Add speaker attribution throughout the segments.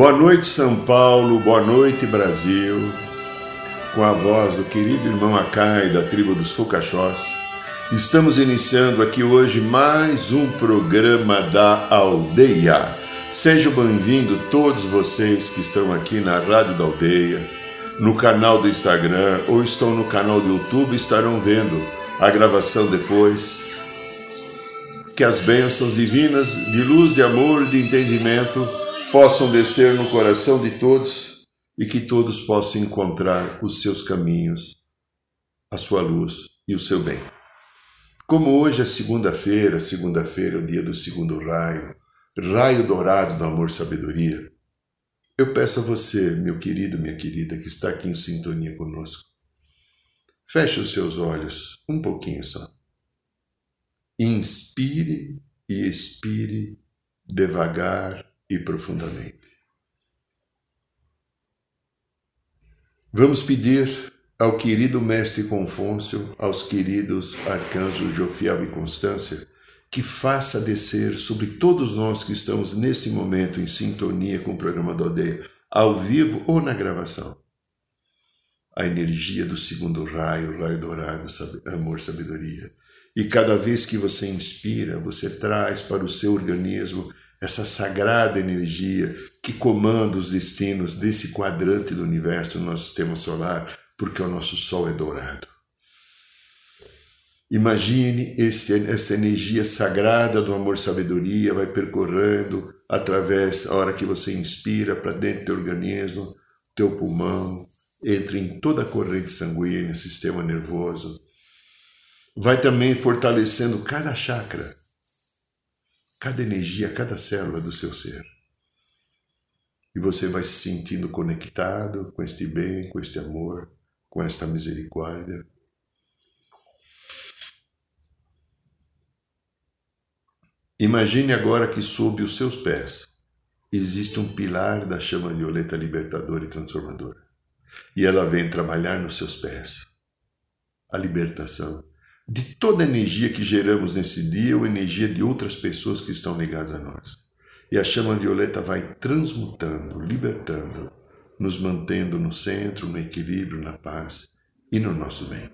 Speaker 1: Boa noite, São Paulo, boa noite, Brasil. Com a voz do querido irmão Acai, da tribo dos Fucachós, estamos iniciando aqui hoje mais um programa da Aldeia. Sejam bem-vindos todos vocês que estão aqui na Rádio da Aldeia, no canal do Instagram ou estão no canal do YouTube estarão vendo a gravação depois. Que as bênçãos divinas de luz, de amor, de entendimento possam descer no coração de todos e que todos possam encontrar os seus caminhos, a sua luz e o seu bem. Como hoje é segunda-feira, segunda-feira é o dia do segundo raio, raio dourado do amor sabedoria, eu peço a você, meu querido, minha querida, que está aqui em sintonia conosco, Feche os seus olhos um pouquinho só. Inspire e expire devagar e profundamente. Vamos pedir ao querido Mestre Confúcio, aos queridos arcanjos Jofiel e Constância, que faça descer sobre todos nós que estamos neste momento em sintonia com o programa da Aldeia, ao vivo ou na gravação, a energia do segundo raio, raio dourado, amor, sabedoria. E cada vez que você inspira, você traz para o seu organismo essa sagrada energia que comanda os destinos desse quadrante do universo, do nosso sistema solar, porque o nosso Sol é dourado. Imagine esse, essa energia sagrada do amor-sabedoria vai percorrendo através, a hora que você inspira para dentro do teu organismo, teu pulmão, entra em toda a corrente sanguínea, sistema nervoso. Vai também fortalecendo cada chakra, cada energia, cada célula do seu ser. E você vai se sentindo conectado com este bem, com este amor, com esta misericórdia. Imagine agora que sob os seus pés existe um pilar da chama violeta libertadora e transformadora e ela vem trabalhar nos seus pés. A libertação de toda a energia que geramos nesse dia ou energia de outras pessoas que estão ligadas a nós. E a chama violeta vai transmutando, libertando, nos mantendo no centro, no equilíbrio, na paz e no nosso bem.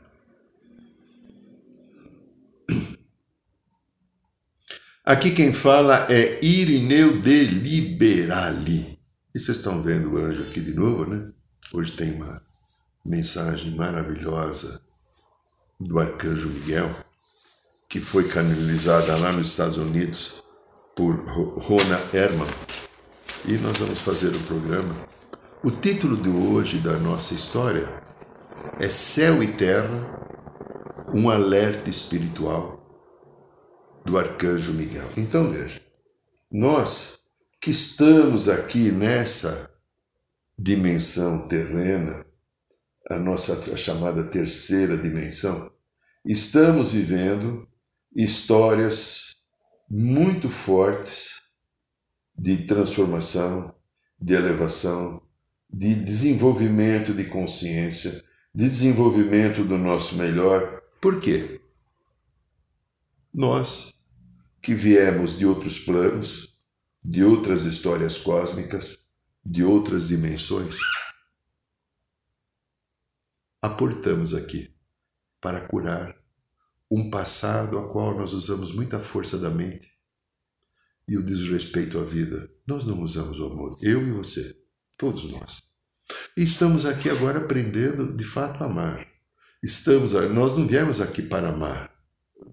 Speaker 1: Aqui quem fala é Irineu de Liberali. E vocês estão vendo o anjo aqui de novo, né? Hoje tem uma mensagem maravilhosa do Arcanjo Miguel, que foi canalizada lá nos Estados Unidos por Rona Herman. E nós vamos fazer o programa. O título de hoje da nossa história é Céu e Terra, um alerta espiritual do Arcanjo Miguel. Então veja, nós que estamos aqui nessa dimensão terrena, a nossa chamada terceira dimensão, estamos vivendo histórias muito fortes de transformação, de elevação, de desenvolvimento de consciência, de desenvolvimento do nosso melhor. Por quê? Nós que viemos de outros planos, de outras histórias cósmicas, de outras dimensões, aportamos aqui para curar um passado a qual nós usamos muita força da mente e o desrespeito à vida. Nós não usamos o amor, eu e você, todos nós. E estamos aqui agora aprendendo de fato a amar. Estamos, nós não viemos aqui para amar.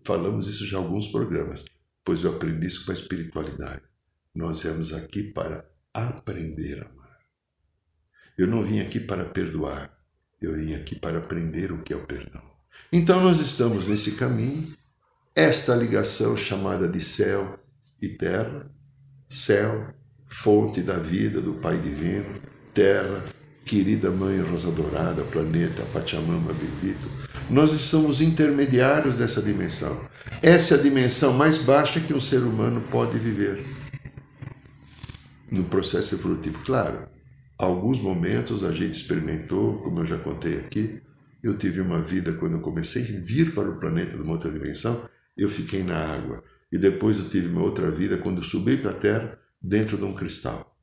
Speaker 1: Falamos isso já em alguns programas, pois eu aprendi isso com a espiritualidade. Nós viemos aqui para aprender a amar. Eu não vim aqui para perdoar, eu vim aqui para aprender o que é o perdão. Então nós estamos nesse caminho esta ligação chamada de céu e terra, céu, fonte da vida do Pai Divino, terra, querida Mãe Rosa Dourada, planeta Pachamama bendito, nós somos intermediários dessa dimensão. Essa é a dimensão mais baixa que um ser humano pode viver no processo evolutivo. Claro, alguns momentos a gente experimentou, como eu já contei aqui, eu tive uma vida quando eu comecei a vir para o planeta de uma outra dimensão, eu fiquei na água. E depois eu tive uma outra vida quando eu subi para a Terra dentro de um cristal.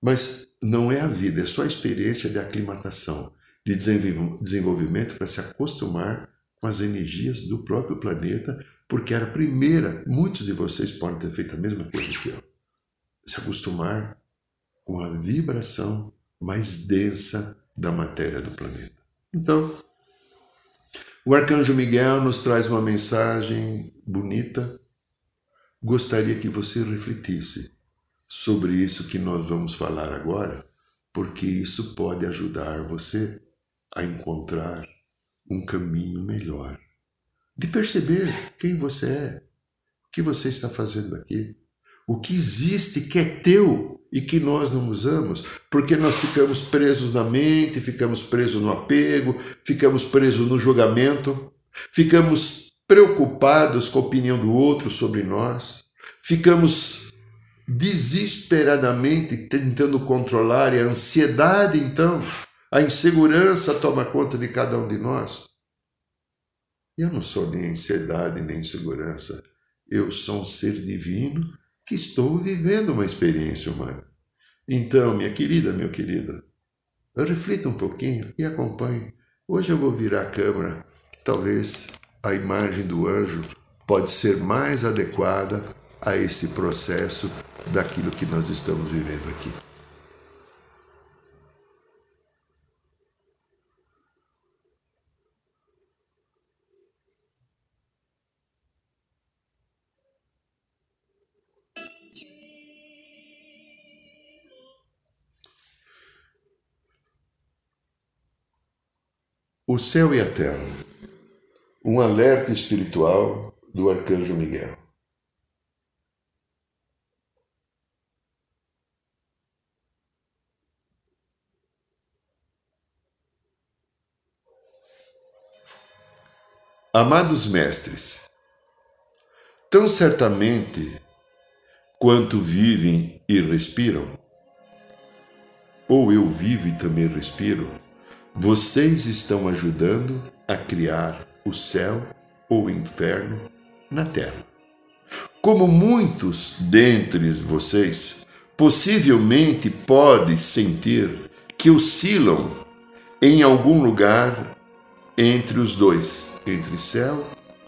Speaker 1: Mas não é a vida, é só a experiência de aclimatação, de desenvolvimento para se acostumar com as energias do próprio planeta, porque era a primeira, muitos de vocês podem ter feito a mesma coisa que eu, se acostumar com a vibração mais densa da matéria do planeta. Então, o arcanjo Miguel nos traz uma mensagem bonita. Gostaria que você refletisse sobre isso que nós vamos falar agora, porque isso pode ajudar você a encontrar um caminho melhor, de perceber quem você é, o que você está fazendo aqui, o que existe que é teu e que nós não usamos, porque nós ficamos presos na mente, ficamos presos no apego, ficamos presos no julgamento, ficamos preocupados com a opinião do outro sobre nós, ficamos desesperadamente tentando controlar, e a ansiedade, então, a insegurança toma conta de cada um de nós. Eu não sou nem ansiedade nem insegurança. Eu sou um ser divino que estou vivendo uma experiência humana. Então, minha querida, meu querido, reflita um pouquinho e acompanhe. Hoje eu vou virar a câmera. Talvez a imagem do anjo pode ser mais adequada a esse processo daquilo que nós estamos vivendo aqui. O céu e a terra. Um alerta espiritual do arcanjo Miguel. Amados mestres, tão certamente quanto vivem e respiram, ou eu vivo e também respiro, vocês estão ajudando a criar o céu ou inferno na terra. Como muitos dentre vocês possivelmente podem sentir que oscilam em algum lugar entre os dois, entre céu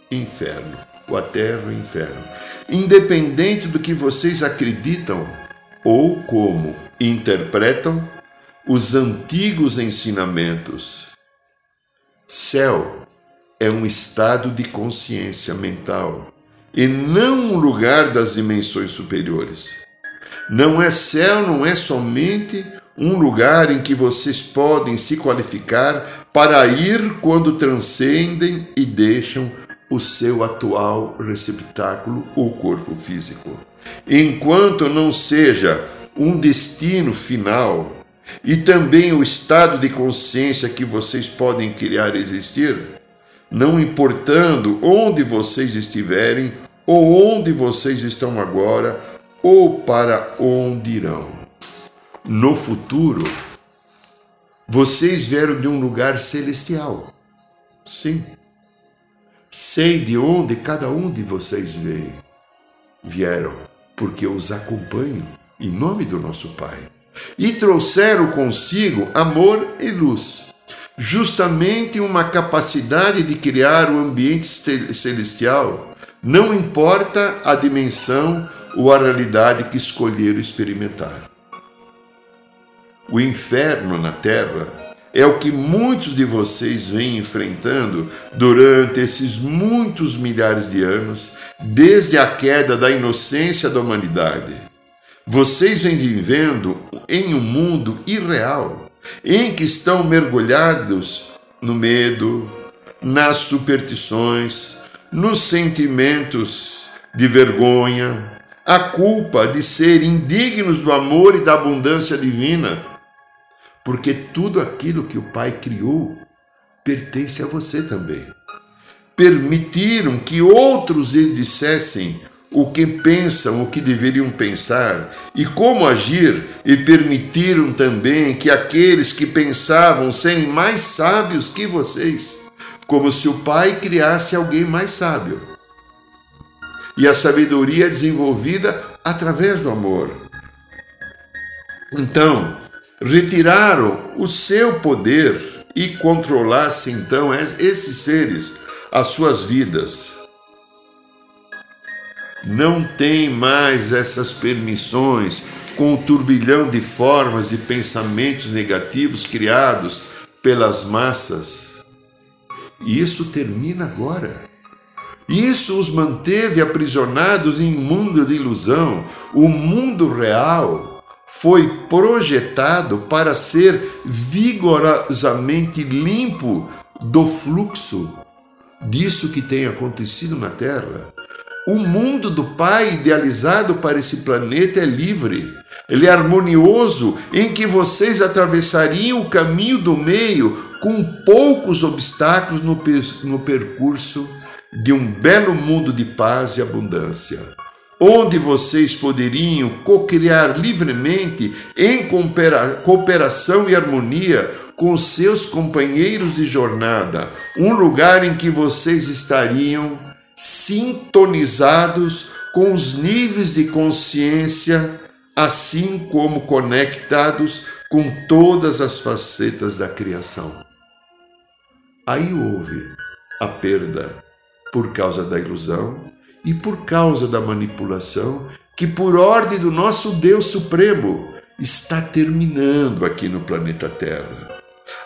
Speaker 1: e inferno, ou a terra e o inferno. Independente do que vocês acreditam ou como interpretam os antigos ensinamentos. Céu é um estado de consciência mental e não um lugar das dimensões superiores. Não é céu, não é somente um lugar em que vocês podem se qualificar para ir quando transcendem e deixam o seu atual receptáculo ou corpo físico. Enquanto não seja um destino final e também o estado de consciência que vocês podem criar existir, não importando onde vocês estiverem ou onde vocês estão agora ou para onde irão no futuro, vocês vieram de um lugar celestial. Sim. Sei de onde cada um de vocês veio. Vieram porque eu os acompanho em nome do nosso Pai. E trouxeram consigo amor e luz. Justamente uma capacidade de criar o ambiente celestial, não importa a dimensão ou a realidade que escolheram experimentar. O inferno na terra é o que muitos de vocês vêm enfrentando durante esses muitos milhares de anos, desde a queda da inocência da humanidade. Vocês vêm vivendo em um mundo irreal, em que estão mergulhados no medo, nas superstições, nos sentimentos de vergonha, a culpa de ser indignos do amor e da abundância divina, porque tudo aquilo que o Pai criou pertence a você também. Permitiram que outros lhes dissessem o que pensam, o que deveriam pensar e como agir, e permitiram também que aqueles que pensavam serem mais sábios que vocês, como se o Pai criasse alguém mais sábio e a sabedoria é desenvolvida através do amor. Então, retiraram o seu poder e controlasse então esses seres, as suas vidas. Não tem mais essas permissões com o turbilhão de formas e pensamentos negativos criados pelas massas. E isso termina agora. Isso os manteve aprisionados em um mundo de ilusão. O mundo real foi projetado para ser vigorosamente limpo do fluxo disso que tem acontecido na Terra. O mundo do Pai idealizado para esse planeta é livre. Ele é harmonioso, em que vocês atravessariam o caminho do meio com poucos obstáculos no, no percurso de um belo mundo de paz e abundância, onde vocês poderiam co-criar livremente em cooperação e harmonia com seus companheiros de jornada, um lugar em que vocês estariam sintonizados com os níveis de consciência, assim como conectados com todas as facetas da criação. Aí houve a perda por causa da ilusão e por causa da manipulação que, por ordem do nosso Deus Supremo, está terminando aqui no planeta Terra.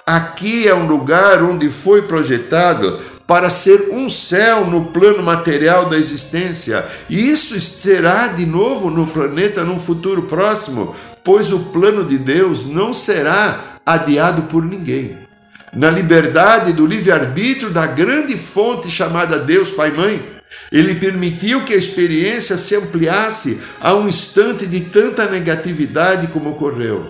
Speaker 1: Aqui é um lugar onde foi projetado para ser um céu no plano material da existência. E isso será de novo no planeta num futuro próximo, pois o plano de Deus não será adiado por ninguém na liberdade do livre-arbítrio da grande fonte chamada Deus Pai Mãe. Ele permitiu que a experiência se ampliasse a um instante de tanta negatividade como ocorreu.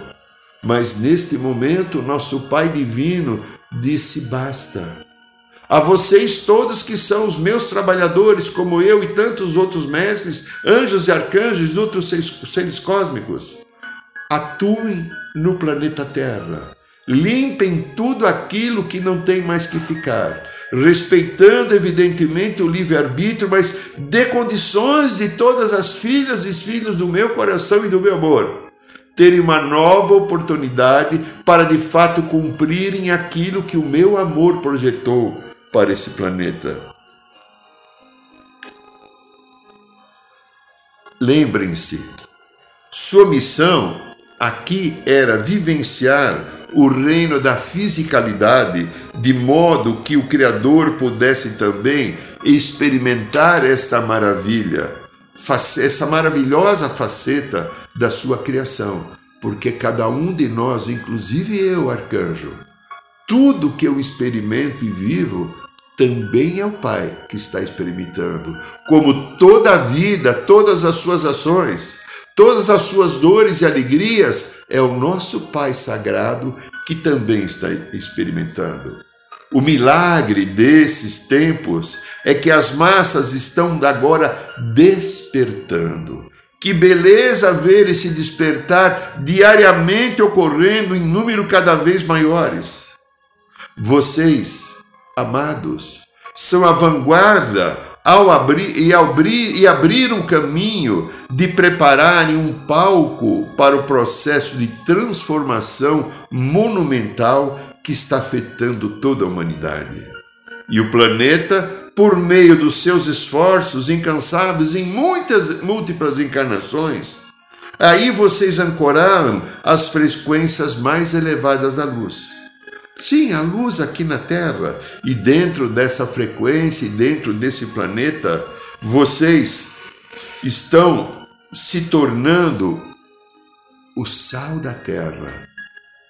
Speaker 1: Mas neste momento, nosso Pai Divino disse: basta. A vocês todos que são os meus trabalhadores, como eu e tantos outros mestres, anjos e arcanjos e outros seres cósmicos, atuem no planeta Terra. Limpem tudo aquilo que não tem mais que ficar, respeitando evidentemente o livre-arbítrio, mas dê condições de todas as filhas e filhos do meu coração e do meu amor terem uma nova oportunidade para de fato cumprirem aquilo que o meu amor projetou para esse planeta. Lembrem-se, sua missão aqui era vivenciar o reino da fisicalidade, de modo que o Criador pudesse também experimentar esta maravilha, essa maravilhosa faceta da sua criação, porque cada um de nós, inclusive eu, arcanjo, tudo que eu experimento e vivo também é o Pai que está experimentando, como toda a vida, todas as suas ações Todas as suas dores e alegrias é o nosso Pai Sagrado que também está experimentando. O milagre desses tempos é que as massas estão agora despertando. Que beleza ver esse despertar diariamente ocorrendo em número cada vez maiores. Vocês, amados, são a vanguarda ao abrir e abrir e abrir um caminho de prepararem um palco para o processo de transformação monumental que está afetando toda a humanidade. E o planeta, por meio dos seus esforços incansáveis em muitas múltiplas encarnações, aí vocês ancoraram as frequências mais elevadas da luz Sim, a luz aqui na Terra. E dentro dessa frequência e dentro desse planeta, vocês estão se tornando o sal da Terra,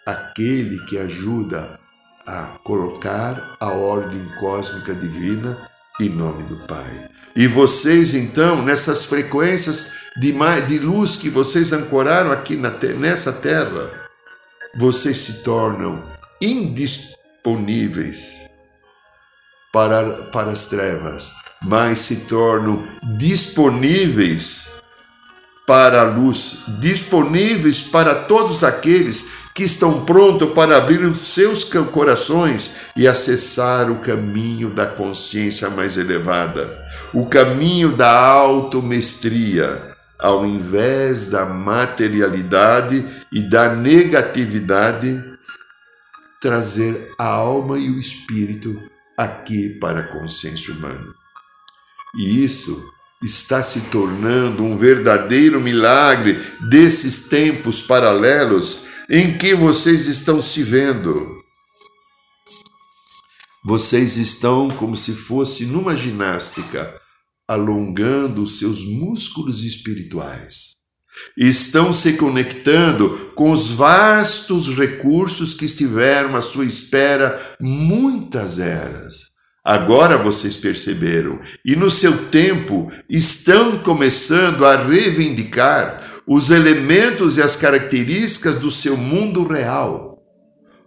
Speaker 1: aquele que ajuda a colocar a ordem cósmica divina em nome do Pai. E vocês, então, nessas frequências de, de luz que vocês ancoraram aqui na, nessa terra, vocês se tornam indisponíveis para, para as trevas, mas se tornam disponíveis para a luz, disponíveis para todos aqueles que estão prontos para abrir os seus corações e acessar o caminho da consciência mais elevada, o caminho da automestria, ao invés da materialidade e da negatividade, trazer a alma e o espírito aqui para a consciência humana. E isso está se tornando um verdadeiro milagre desses tempos paralelos em que vocês estão se vendo. Vocês estão como se fosse numa ginástica, alongando os seus músculos espirituais. Estão se conectando com os vastos recursos que estiveram à sua espera muitas eras. Agora vocês perceberam, e no seu tempo estão começando a reivindicar os elementos e as características do seu mundo real.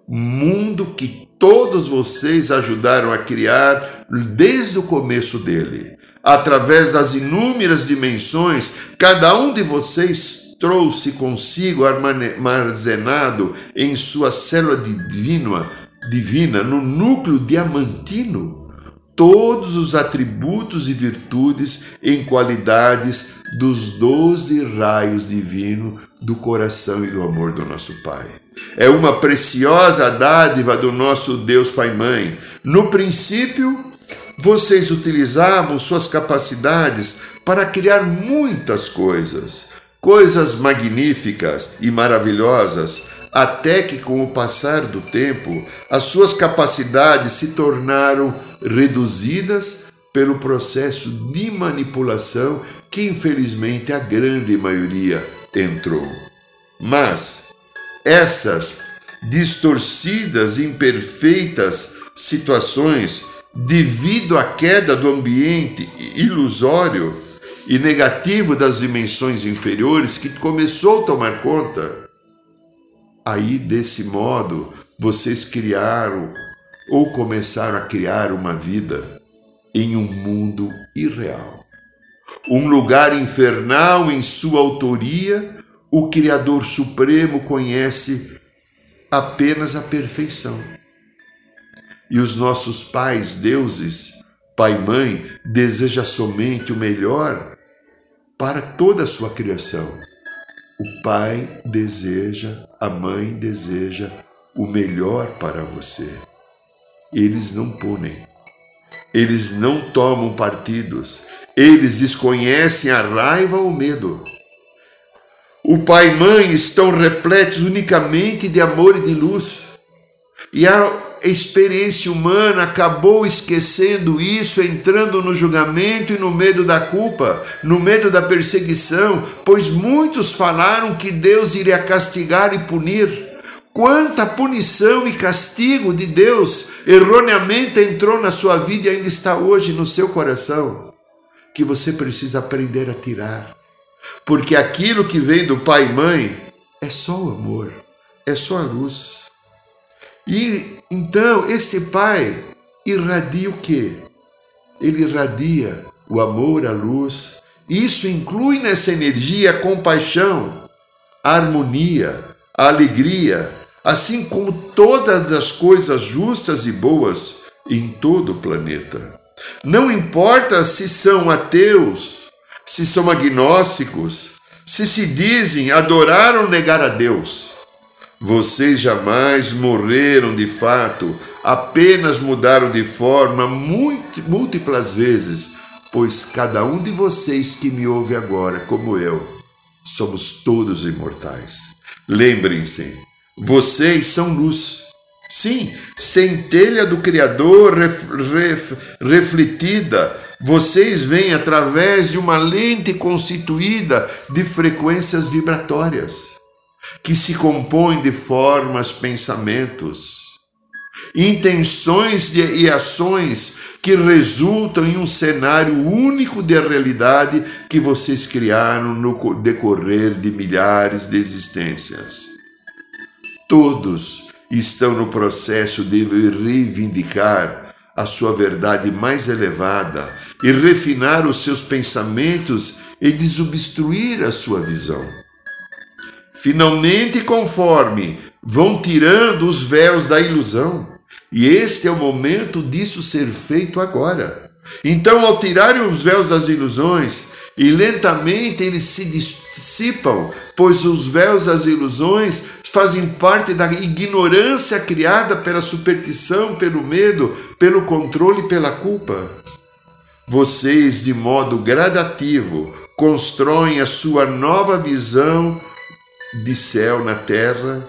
Speaker 1: Mundo que todos vocês ajudaram a criar desde o começo dele. Através das inúmeras dimensões, cada um de vocês trouxe consigo armazenado em sua célula divina, divina no núcleo diamantino todos os atributos e virtudes em qualidades dos doze raios divinos do coração e do amor do nosso Pai. É uma preciosa dádiva do nosso Deus Pai Mãe. No princípio, vocês utilizavam suas capacidades para criar muitas coisas, coisas magníficas e maravilhosas, até que, com o passar do tempo, as suas capacidades se tornaram reduzidas pelo processo de manipulação que, infelizmente, a grande maioria entrou. Mas essas distorcidas, imperfeitas situações, devido à queda do ambiente ilusório e negativo das dimensões inferiores que começou a tomar conta, aí desse modo vocês criaram ou começaram a criar uma vida em um mundo irreal. Um lugar infernal em sua autoria, o Criador Supremo conhece apenas a perfeição. E os nossos pais, deuses, pai e mãe, deseja somente o melhor para toda a sua criação. O pai deseja, a mãe deseja o melhor para você eles não punem. Eles não tomam partidos. Eles desconhecem a raiva ou o medo. O pai e mãe estão repletos unicamente de amor e de luz. E a experiência humana acabou esquecendo isso, entrando no julgamento e no medo da culpa, no medo da perseguição, pois muitos falaram que Deus iria castigar e punir. Quanta punição e castigo de Deus erroneamente entrou na sua vida e ainda está hoje no seu coração, que você precisa aprender a tirar. Porque aquilo que vem do pai e mãe é só o amor, é só a luz. E então este pai irradia o quê? Ele irradia o amor, a luz. Isso inclui nessa energia a compaixão, a harmonia, a alegria, assim como todas as coisas justas e boas em todo o planeta. Não importa se são ateus, se são agnósticos, se se dizem adorar ou negar a Deus. Vocês jamais morreram de fato, apenas mudaram de forma múltiplas vezes, pois cada um de vocês que me ouve agora, como eu, somos todos imortais. Lembrem-se, vocês são luz. Sim, centelha do Criador ref, ref, refletida. Vocês vêm através de uma lente constituída de frequências vibratórias, que se compõem de formas, pensamentos. intenções e ações que resultam em um cenário único de realidade que vocês criaram no decorrer de milhares de existências. Todos estão no processo de reivindicar a sua verdade mais elevada e refinar os seus pensamentos e desobstruir a sua visão. Finalmente, conforme vão tirando os véus da ilusão, e este é o momento disso ser feito agora. Então, ao tirarem os véus das ilusões, e lentamente eles se dissipam, pois os véus das ilusões fazem parte da ignorância criada pela superstição, pelo medo, pelo controle e pela culpa. Vocês, de modo gradativo, constroem a sua nova visão de céu na terra,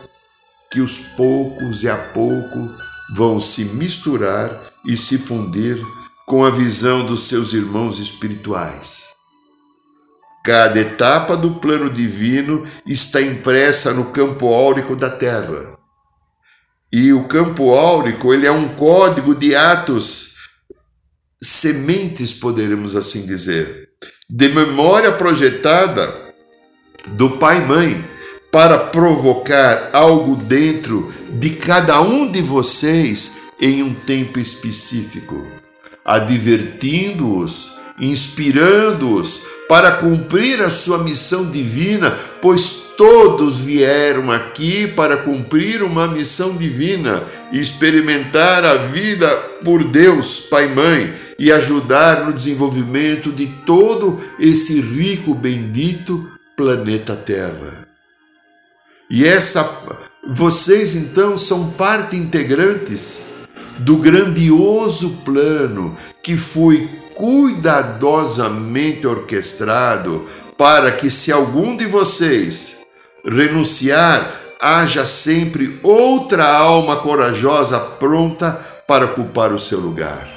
Speaker 1: que os poucos e a pouco vão se misturar e se fundir com a visão dos seus irmãos espirituais. Cada etapa do plano divino está impressa no campo áurico da Terra. E o campo áurico ele é um código de atos, sementes, poderemos assim dizer, de memória projetada do pai e mãe para provocar algo dentro de cada um de vocês em um tempo específico, advertindo-os, inspirando-os para cumprir a sua missão divina, pois todos vieram aqui para cumprir uma missão divina, experimentar a vida por Deus, Pai e Mãe, e ajudar no desenvolvimento de todo esse rico, bendito planeta Terra. E essa vocês então são parte integrantes do grandioso plano que foi cuidadosamente orquestrado para que se algum de vocês renunciar, haja sempre outra alma corajosa pronta para ocupar o seu lugar.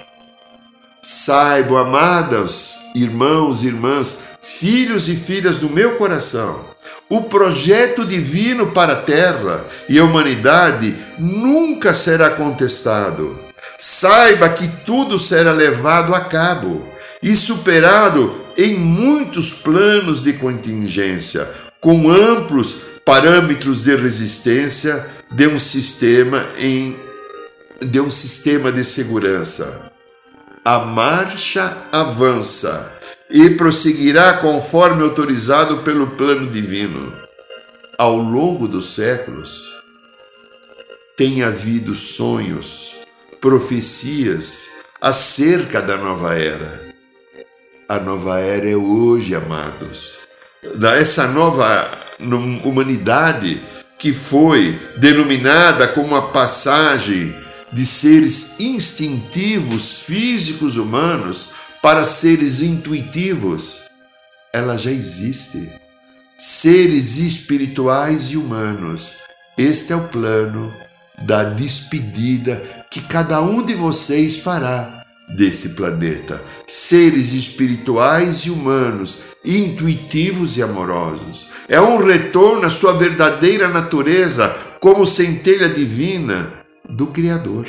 Speaker 1: Saibam, amadas irmãos e irmãs, filhos e filhas do meu coração, o projeto divino para a terra e a humanidade nunca será contestado. Saiba que tudo será levado a cabo e superado em muitos planos de contingência, com amplos parâmetros de resistência de um sistema em de um sistema de segurança. A marcha avança e prosseguirá conforme autorizado pelo plano divino. Ao longo dos séculos, tem havido sonhos, profecias acerca da nova era. A nova era é hoje, amados. Essa nova humanidade que foi denominada como a passagem de seres instintivos físicos humanos para seres intuitivos, ela já existe. Seres espirituais e humanos. Este é o plano da despedida que cada um de vocês fará desse planeta. Seres espirituais e humanos, intuitivos e amorosos. É um retorno à sua verdadeira natureza como centelha divina do Criador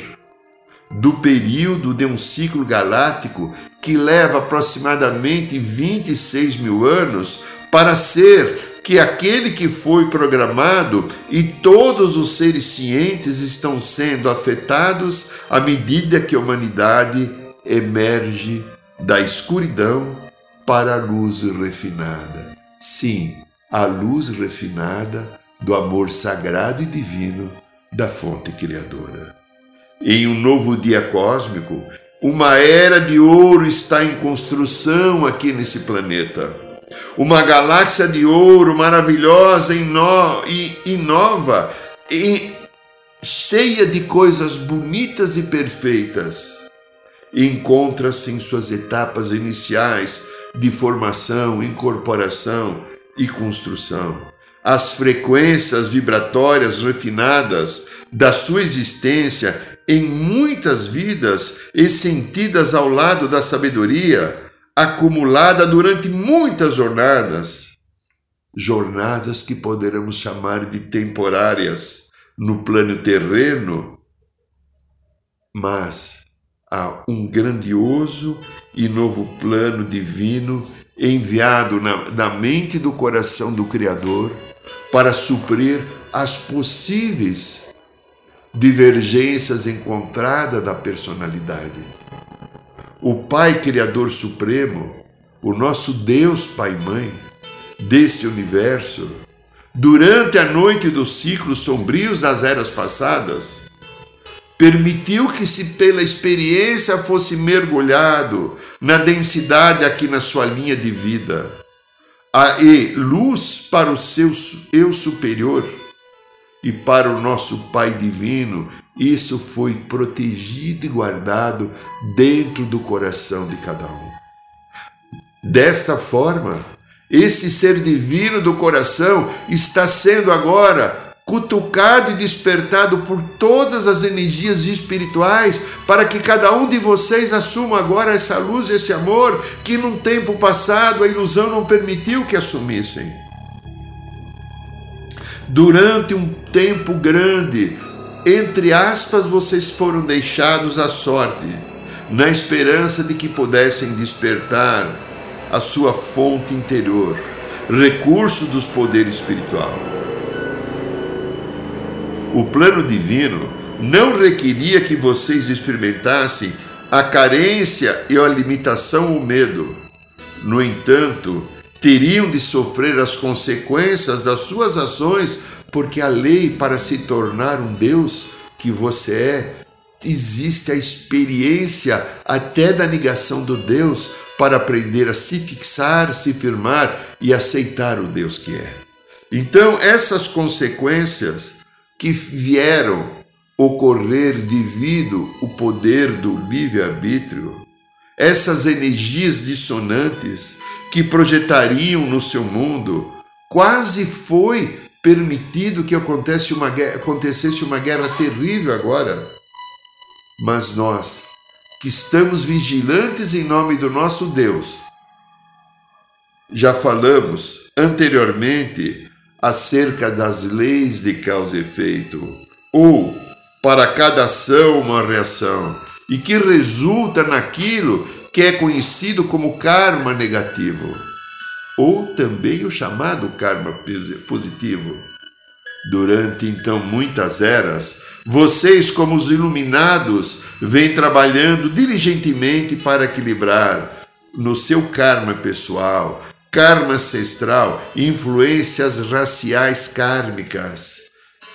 Speaker 1: do período de um ciclo galáctico que leva aproximadamente 26 mil anos para ser que aquele que foi programado e todos os seres cientes estão sendo afetados à medida que a humanidade emerge da escuridão para a luz refinada. Sim, a luz refinada do amor sagrado e divino da fonte criadora. Em um novo dia cósmico, uma era de ouro está em construção aqui nesse planeta. Uma galáxia de ouro maravilhosa e nova e cheia de coisas bonitas e perfeitas. Encontra-se em suas etapas iniciais de formação, incorporação e construção. As frequências vibratórias refinadas da sua existência em muitas vidas e sentidas ao lado da sabedoria acumulada durante muitas jornadas. Jornadas que poderemos chamar de temporárias no plano terreno, mas há um grandioso e novo plano divino enviado na, na mente do coração do Criador para suprir as possíveis divergências encontradas da personalidade. O Pai Criador Supremo, o nosso Deus Pai Mãe deste universo, durante a noite dos ciclos sombrios das eras passadas, permitiu que se pela experiência fosse mergulhado na densidade aqui na sua linha de vida, e luz para o seu eu superior e para o nosso Pai divino, isso foi protegido e guardado dentro do coração de cada um. Desta forma, esse ser divino do coração está sendo agora cutucado e despertado por todas as energias espirituais, para que cada um de vocês assuma agora essa luz, esse amor que num tempo passado a ilusão não permitiu que assumissem. Durante um tempo grande, entre aspas, vocês foram deixados à sorte, na esperança de que pudessem despertar a sua fonte interior, recurso dos poderes espiritual. O plano divino não requeria que vocês experimentassem a carência e a limitação ou medo. No entanto, teriam de sofrer as consequências das suas ações, porque a lei para se tornar um Deus que você é, existe a experiência até da negação do Deus para aprender a se fixar, se firmar e aceitar o Deus que é. Então, essas consequências que vieram ocorrer devido ao poder do livre-arbítrio, essas energias dissonantes que projetariam no seu mundo, quase foi permitido que acontecesse uma, guerra, acontecesse uma guerra terrível agora. Mas nós, que estamos vigilantes em nome do nosso Deus, já falamos anteriormente acerca das leis de causa e efeito, ou para cada ação uma reação, e que resulta naquilo que é conhecido como karma negativo, ou também o chamado karma positivo. Durante então muitas eras, vocês, como os iluminados, vêm trabalhando diligentemente para equilibrar no seu karma pessoal, karma ancestral, influências raciais kármicas.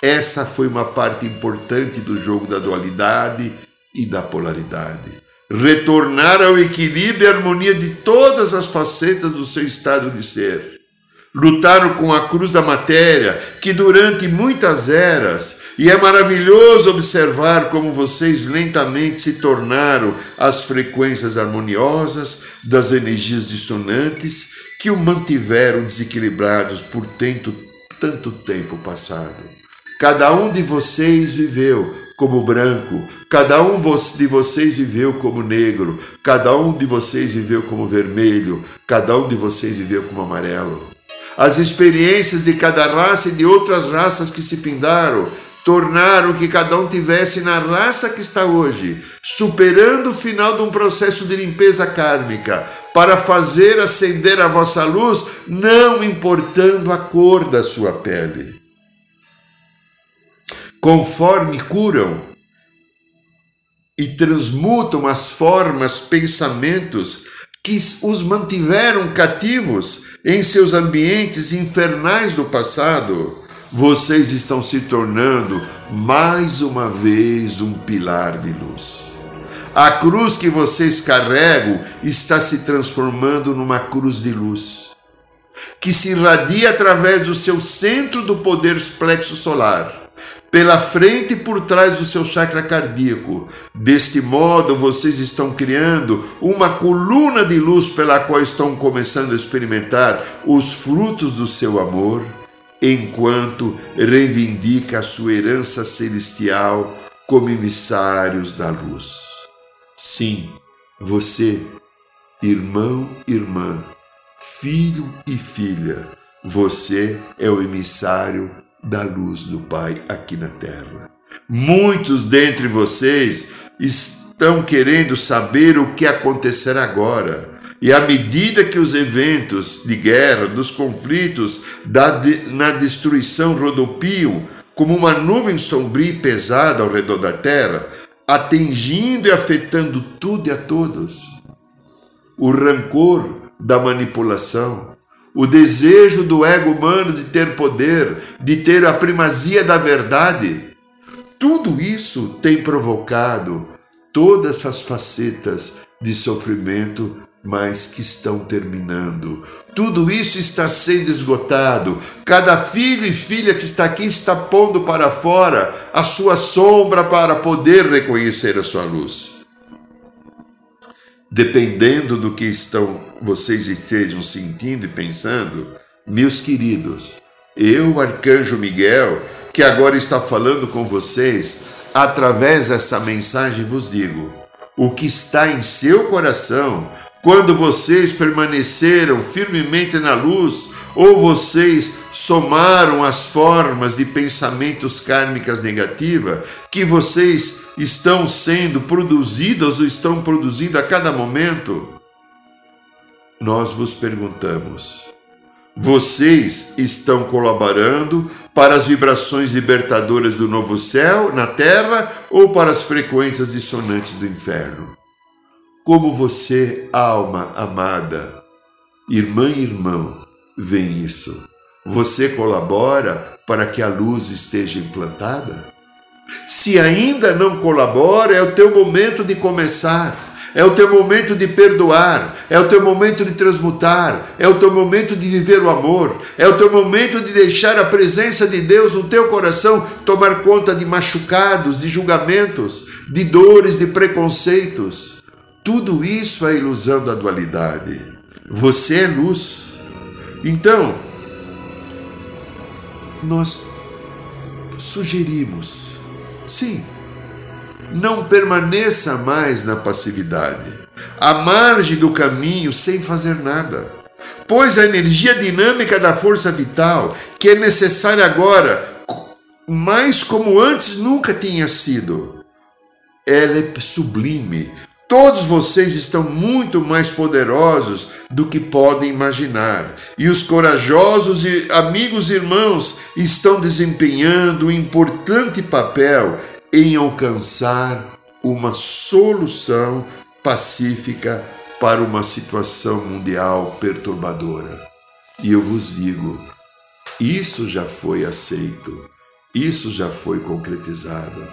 Speaker 1: Essa foi uma parte importante do jogo da dualidade e da polaridade retornar ao equilíbrio e harmonia de todas as facetas do seu estado de ser. Lutaram com a cruz da matéria, que durante muitas eras, e é maravilhoso observar como vocês lentamente se tornaram as frequências harmoniosas das energias dissonantes que o mantiveram desequilibrados por tanto, tanto tempo passado. Cada um de vocês viveu como branco, cada um de vocês viveu como negro, cada um de vocês viveu como vermelho, cada um de vocês viveu como amarelo. As experiências de cada raça e de outras raças que se findaram tornaram que cada um tivesse na raça que está hoje, superando o final de um processo de limpeza kármica, para fazer acender a vossa luz, não importando a cor da sua pele conforme curam e transmutam as formas, pensamentos que os mantiveram cativos em seus ambientes infernais do passado, vocês estão se tornando mais uma vez um pilar de luz. A cruz que vocês carregam está se transformando numa cruz de luz, que se irradia através do seu centro do poder plexo solar pela frente e por trás do seu chakra cardíaco. Deste modo, vocês estão criando uma coluna de luz pela qual estão começando a experimentar os frutos do seu amor, enquanto reivindica a sua herança celestial como emissários da luz. Sim, você, irmão, irmã, filho e filha, você é o emissário da luz do Pai aqui na terra. Muitos dentre vocês estão querendo saber o que acontecerá agora. E à medida que os eventos de guerra, dos conflitos, da, na destruição rodopiam como uma nuvem sombria e pesada ao redor da terra, atingindo e afetando tudo e a todos. O rancor da manipulação, o desejo do ego humano de ter poder, de ter a primazia da verdade, tudo isso tem provocado todas essas facetas de sofrimento, mas que estão terminando. Tudo isso está sendo esgotado. Cada filho e filha que está aqui está pondo para fora a sua sombra para poder reconhecer a sua luz. Dependendo do que estão vocês estejam sentindo e pensando, meus queridos, eu, arcanjo Miguel, que agora está falando com vocês, através dessa mensagem vos digo: o que está em seu coração, quando vocês permaneceram firmemente na luz, ou vocês somaram as formas de pensamentos kármicas negativas que vocês estão sendo produzidas ou estão produzindo a cada momento, nós vos perguntamos: vocês estão colaborando para as vibrações libertadoras do novo céu na terra ou para as frequências dissonantes do inferno? Como você, alma amada, irmã e irmão, vê isso? Você colabora para que a luz esteja implantada? Se ainda não colabora, é o teu momento de começar é o teu momento de perdoar, é o teu momento de transmutar, é o teu momento de viver o amor, é o teu momento de deixar a presença de Deus no teu coração tomar conta de machucados, de julgamentos, de dores, de preconceitos. Tudo isso é ilusão da dualidade. Você é luz. Então, nós sugerimos, sim, não permaneça mais na passividade, à margem do caminho sem fazer nada. Pois a energia dinâmica da força vital, que é necessária agora, mais como antes nunca tinha sido, ela é sublime. Todos vocês estão muito mais poderosos do que podem imaginar. E os corajosos e amigos irmãos estão desempenhando um importante papel em alcançar uma solução pacífica para uma situação mundial perturbadora. E eu vos digo, isso já foi aceito, isso já foi concretizado.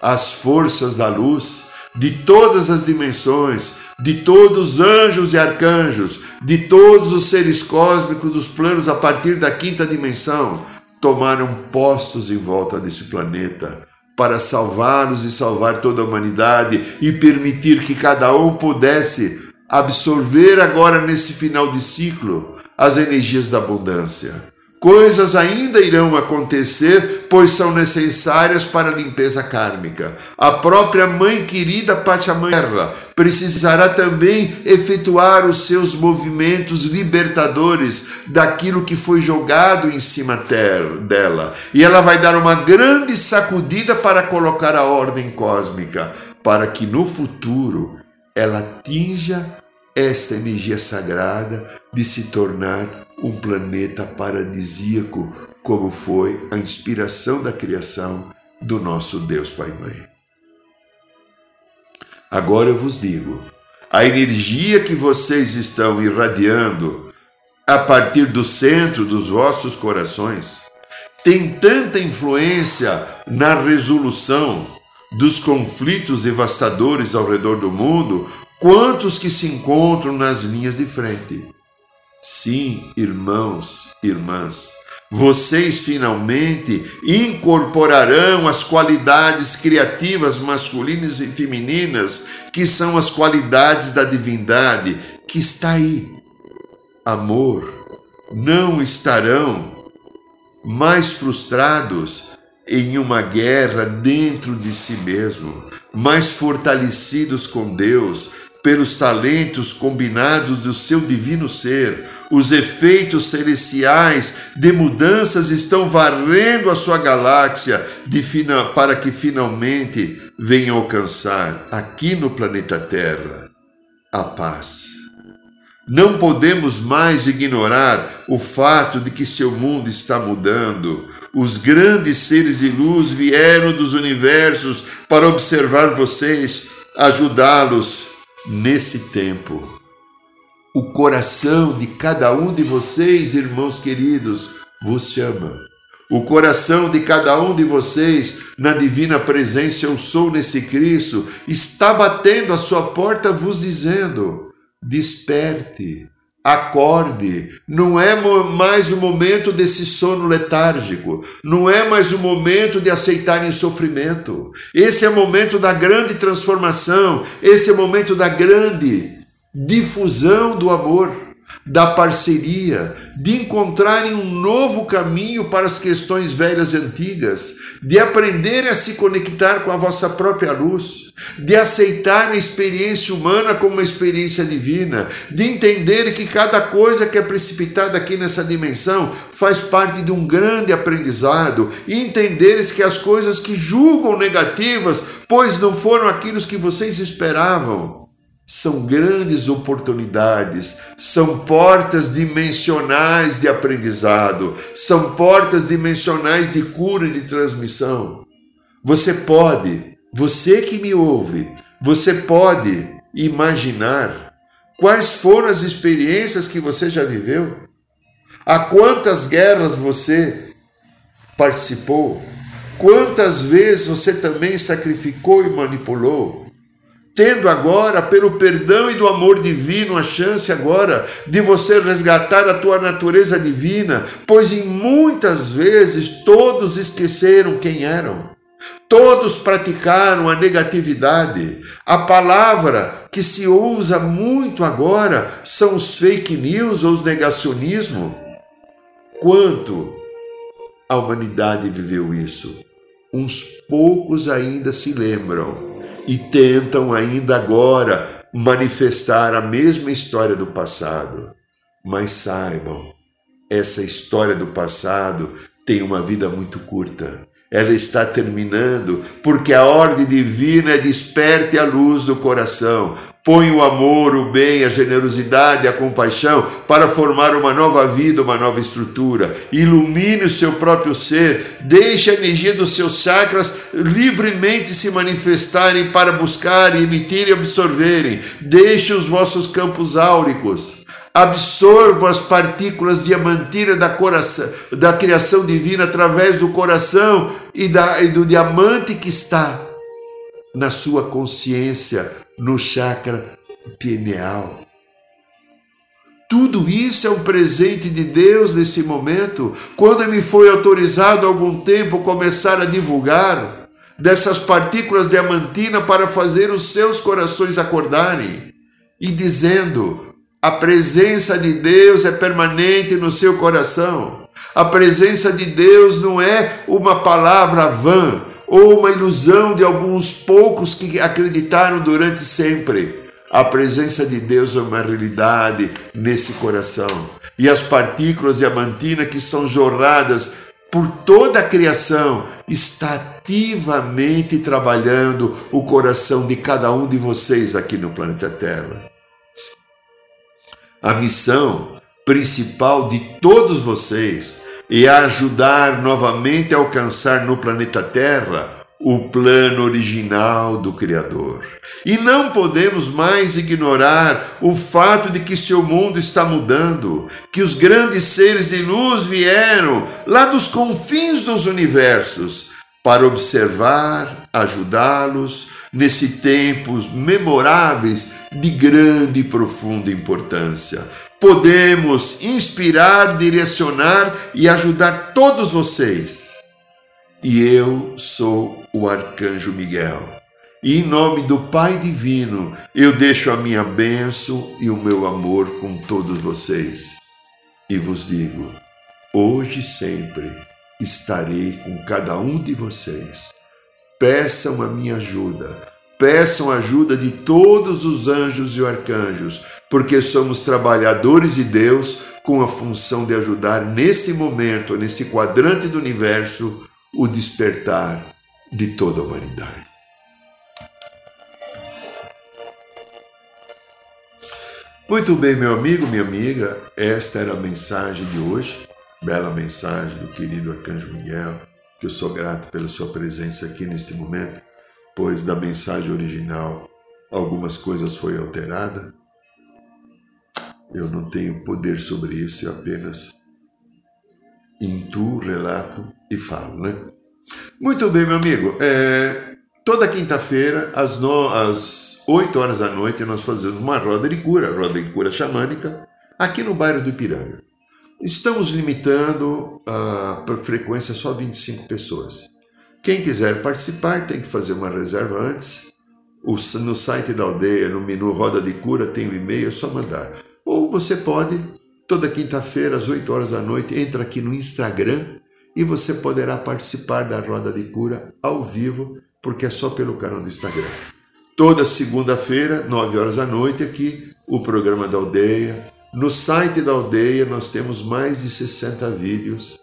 Speaker 1: As forças da luz de todas as dimensões, de todos os anjos e arcanjos, de todos os seres cósmicos dos planos a partir da quinta dimensão, tomaram postos em volta desse planeta para salvar-nos e salvar toda a humanidade e permitir que cada um pudesse absorver agora nesse final de ciclo as energias da abundância. Coisas ainda irão acontecer, pois são necessárias para a limpeza kármica. A própria Mãe querida Pachamama precisará também efetuar os seus movimentos libertadores daquilo que foi jogado em cima dela. E ela vai dar uma grande sacudida para colocar a ordem cósmica, para que no futuro ela atinja esta energia sagrada de se tornar um planeta paradisíaco, como foi a inspiração da criação do nosso Deus Pai Mãe. Agora eu vos digo: a energia que vocês estão irradiando a partir do centro dos vossos corações tem tanta influência na resolução dos conflitos devastadores ao redor do mundo quanto os que se encontram nas linhas de frente. Sim, irmãos, irmãs, vocês finalmente incorporarão as qualidades criativas masculinas e femininas, que são as qualidades da divindade que está aí. Amor, não estarão mais frustrados em uma guerra dentro de si mesmo, mais fortalecidos com Deus, pelos talentos combinados do seu divino ser, os efeitos celestiais de mudanças estão varrendo a sua galáxia de, para que finalmente venham alcançar aqui no planeta Terra a paz. Não podemos mais ignorar o fato de que seu mundo está mudando. Os grandes seres de luz vieram dos universos para observar vocês, ajudá-los nesse tempo. O coração de cada um de vocês, irmãos queridos, vos chama. O coração de cada um de vocês, na divina presença, eu sou nesse Cristo, está batendo a sua porta, vos dizendo: desperte, acorde. Não é mais o momento desse sono letárgico, não é mais o momento de aceitar em sofrimento. Esse é o momento da grande transformação, esse é o momento da grande difusão do amor da parceria, de encontrarem um novo caminho para as questões velhas e antigas, de aprenderem a se conectar com a vossa própria luz, de aceitar a experiência humana como uma experiência divina, de entender que cada coisa que é precipitada aqui nessa dimensão faz parte de um grande aprendizado, e entenderes que as coisas que julgam negativas, pois não foram aquilo que vocês esperavam são grandes oportunidades, são portas dimensionais de aprendizado, são portas dimensionais de cura e de transmissão. Você pode, você que me ouve, você pode imaginar quais foram as experiências que você já viveu? A quantas guerras você participou? Quantas vezes você também sacrificou e manipulou? Tendo agora, pelo perdão e do amor divino, a chance agora de você resgatar a tua natureza divina, pois em muitas vezes todos esqueceram quem eram. Todos praticaram a negatividade. A palavra que se usa muito agora são os fake news ou os negacionismo. Quanto a humanidade viveu isso? Uns poucos ainda se lembram e tentam ainda agora manifestar a mesma história do passado. Mas saibam, essa história do passado tem uma vida muito curta. Ela está terminando porque a ordem divina é desperte a luz do coração, Põe o amor, o bem, a generosidade, a compaixão para formar uma nova vida, uma nova estrutura. Ilumine o seu próprio ser, deixe a energia dos seus chakras livremente se manifestarem para buscar, emitir e absorverem. Deixe os vossos campos áuricos. Absorva as partículas diamantinas da, coração, da criação divina através do coração e, da, e do diamante que está na sua consciência no chakra pineal. Tudo isso é um presente de Deus nesse momento, quando me foi autorizado há algum tempo começar a divulgar dessas partículas diamantina para fazer os seus corações acordarem e dizendo: a presença de Deus é permanente no seu coração. A presença de Deus não é uma palavra vã, ou uma ilusão de alguns poucos que acreditaram durante sempre. A presença de Deus é uma realidade nesse coração. E as partículas diamantinas que são jorradas por toda a criação está ativamente trabalhando o coração de cada um de vocês aqui no planeta Terra. A missão principal de todos vocês e ajudar novamente a alcançar no planeta Terra o plano original do Criador. E não podemos mais ignorar o fato de que seu mundo está mudando, que os grandes seres de luz vieram lá dos confins dos universos para observar, ajudá-los nesse tempos memoráveis de grande e profunda importância podemos inspirar, direcionar e ajudar todos vocês. E eu sou o arcanjo Miguel. E em nome do Pai Divino, eu deixo a minha bênção e o meu amor com todos vocês. E vos digo: hoje e sempre estarei com cada um de vocês. Peçam a minha ajuda peçam ajuda de todos os anjos e arcanjos, porque somos trabalhadores de Deus com a função de ajudar neste momento, neste quadrante do universo, o despertar de toda a humanidade. Muito bem, meu amigo, minha amiga, esta era a mensagem de hoje, bela mensagem do querido Arcanjo Miguel, que eu sou grato pela sua presença aqui neste momento pois da mensagem original algumas coisas foi alterada. Eu não tenho poder sobre isso, eu apenas intuo, relato e falo, né? Muito bem, meu amigo. É, toda quinta-feira, às, às 8 horas da noite, nós fazemos uma roda de cura, roda de cura xamânica, aqui no bairro do Ipiranga. Estamos limitando a frequência só 25 pessoas. Quem quiser participar tem que fazer uma reserva antes. No site da aldeia, no menu Roda de Cura, tem o um e-mail, é só mandar. Ou você pode, toda quinta-feira, às 8 horas da noite, entra aqui no Instagram e você poderá participar da Roda de Cura ao vivo, porque é só pelo canal do Instagram. Toda segunda-feira, 9 horas da noite, aqui, o programa da aldeia. No site da aldeia nós temos mais de 60 vídeos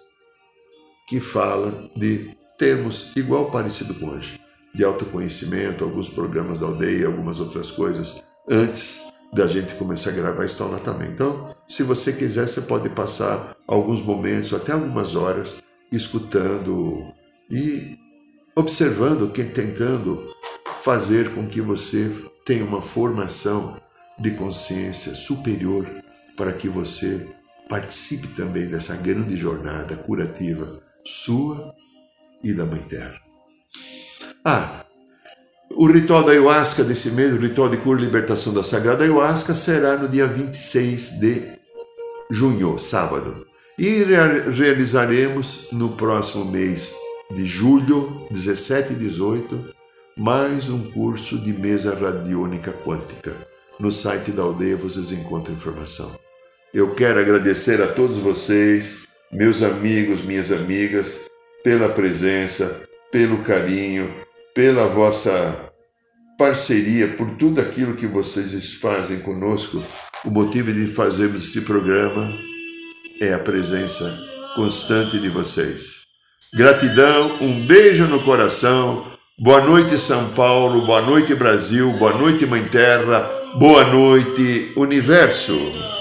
Speaker 1: que fala de termos igual parecido com hoje, de autoconhecimento, alguns programas da aldeia, algumas outras coisas, antes da gente começar a gravar estão lá também. Então, se você quiser, você pode passar alguns momentos, até algumas horas, escutando e observando, tentando fazer com que você tenha uma formação de consciência superior para que você participe também dessa grande jornada curativa sua e da Mãe Terra. Ah, o ritual da ayahuasca desse mês, o ritual de cura e libertação da Sagrada Ayahuasca, será no dia 26 de junho, sábado. E realizaremos no próximo mês de julho, 17 e 18, mais um curso de mesa radiônica quântica. No site da aldeia vocês encontram informação. Eu quero agradecer a todos vocês, meus amigos, minhas amigas, pela presença, pelo carinho, pela vossa parceria, por tudo aquilo que vocês fazem conosco. O motivo de fazermos esse programa é a presença constante de vocês. Gratidão, um beijo no coração. Boa noite, São Paulo. Boa noite, Brasil. Boa noite, Mãe Terra. Boa noite, Universo.